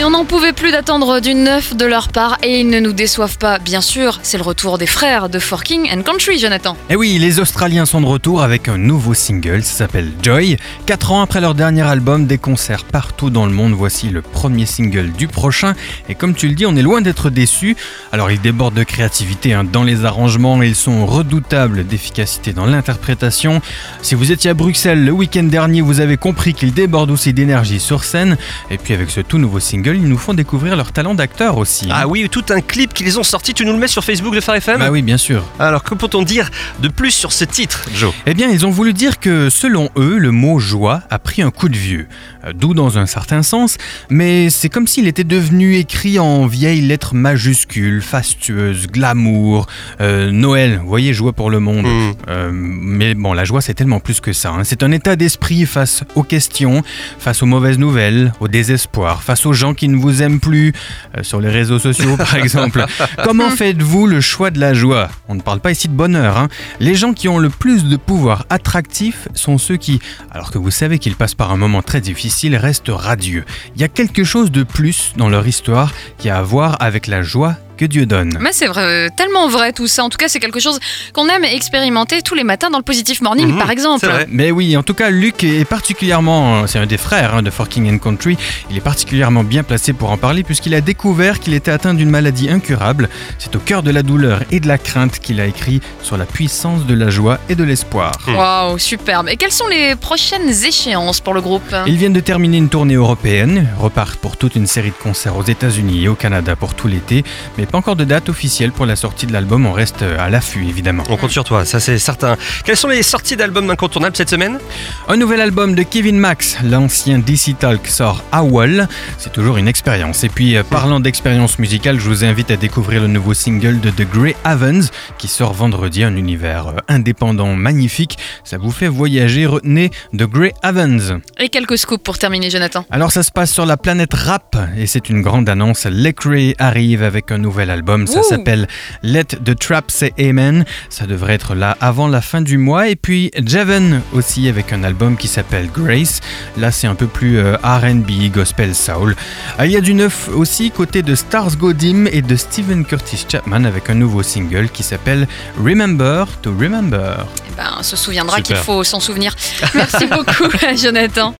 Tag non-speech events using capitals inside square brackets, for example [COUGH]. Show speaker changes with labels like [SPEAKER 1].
[SPEAKER 1] Et on n'en pouvait plus d'attendre du neuf de leur part et ils ne nous déçoivent pas, bien sûr. C'est le retour des frères de Forking and Country, Jonathan.
[SPEAKER 2] Et Eh oui, les Australiens sont de retour avec un nouveau single, ça s'appelle Joy. Quatre ans après leur dernier album, des concerts partout dans le monde, voici le premier single du prochain. Et comme tu le dis, on est loin d'être déçus. Alors ils débordent de créativité hein, dans les arrangements, ils sont redoutables d'efficacité dans l'interprétation. Si vous étiez à Bruxelles le week-end dernier, vous avez compris qu'ils débordent aussi d'énergie sur scène. Et puis avec ce tout nouveau single, ils nous font découvrir leur talent d'acteur aussi. hein.
[SPEAKER 3] Ah oui, tout un clip qu'ils ont sorti, tu nous le mets sur Facebook de Phare FM
[SPEAKER 2] Bah oui, bien sûr.
[SPEAKER 3] Alors que peut-on dire de plus sur ce titre, Joe?
[SPEAKER 2] Eh bien, ils ont voulu dire que, selon eux, le mot joie a pris un coup de vieux. Euh, D'où dans un certain sens, mais c'est comme s'il était devenu écrit en vieilles lettres majuscules, fastueuses, glamour, euh, Noël, vous voyez, joie pour le monde.
[SPEAKER 3] Mm.
[SPEAKER 2] Euh, mais bon, la joie, c'est tellement plus que ça. hein. C'est un état d'esprit face aux questions, face aux mauvaises nouvelles, au désespoir, face aux gens qui ne vous aiment plus, euh, sur les réseaux sociaux par [LAUGHS] exemple. Comment faites-vous le choix de la joie? On ne parle pas ici de bonheur. hein. Les gens qui ont le plus de pouvoir attractif sont ceux qui, alors que vous savez qu'ils passent par un moment très difficile, restent radieux. Il y a quelque chose de plus dans leur histoire qui a à voir avec la joie que Dieu donne.
[SPEAKER 1] Mais c'est vrai, euh, tellement vrai tout ça. En tout cas, c'est quelque chose qu'on aime expérimenter tous les matins dans le Positive Morning,
[SPEAKER 3] Mhm,
[SPEAKER 1] par exemple.
[SPEAKER 3] c'est vrai.
[SPEAKER 2] Mais oui, en tout cas, Luc est particulièrement, c'est un des frères hein, de Forking and Country, il est particulièrement bien placé pour en parler puisqu'il a découvert qu'il était atteint d'une maladie incurable. C'est au cœur de la douleur et de la crainte qu'il a écrit sur la puissance de la joie et de l'espoir.
[SPEAKER 1] Waouh, superbe. Et quelles sont les prochaines échéances pour le groupe?
[SPEAKER 2] Ils viennent de terminer une tournée européenne, repartent pour toute une série de concerts aux États-Unis et au Canada pour tout l'été, mais pas encore de date officielle pour la sortie de l'album, on reste à l'affût évidemment.
[SPEAKER 3] On compte sur toi, ça c'est certain. Quelles sont les sorties d'albums incontournables cette semaine?
[SPEAKER 2] Un nouvel album de Kevin Max, l'ancien DC Talk, sort Wall. C'est toujours une expérience. Et puis, euh, parlant d'expérience musicale, je vous invite à découvrir le nouveau single de The Grey Havens qui sort vendredi. Un univers euh, indépendant magnifique. Ça vous fait voyager. Retenez The Grey Havens.
[SPEAKER 1] Et quelques scoops pour terminer, Jonathan.
[SPEAKER 2] Alors, ça se passe sur la planète rap et c'est une grande annonce. Lecrae arrive avec un nouvel album. Ça s'appelle Let the Trap Say Amen. Ça devrait être là avant la fin du mois. Et puis Javen aussi avec un album qui s'appelle Grace. Là, c'est un peu plus euh, RB, gospel soul. Ah, Il y a du neuf aussi côté de Stars Go Dim et de Stephen Curtis Chapman avec un nouveau single qui s'appelle Remember to Remember.
[SPEAKER 1] Eh ben, on se souviendra qu'il faut s'en souvenir. Merci beaucoup, [LAUGHS] Jonathan.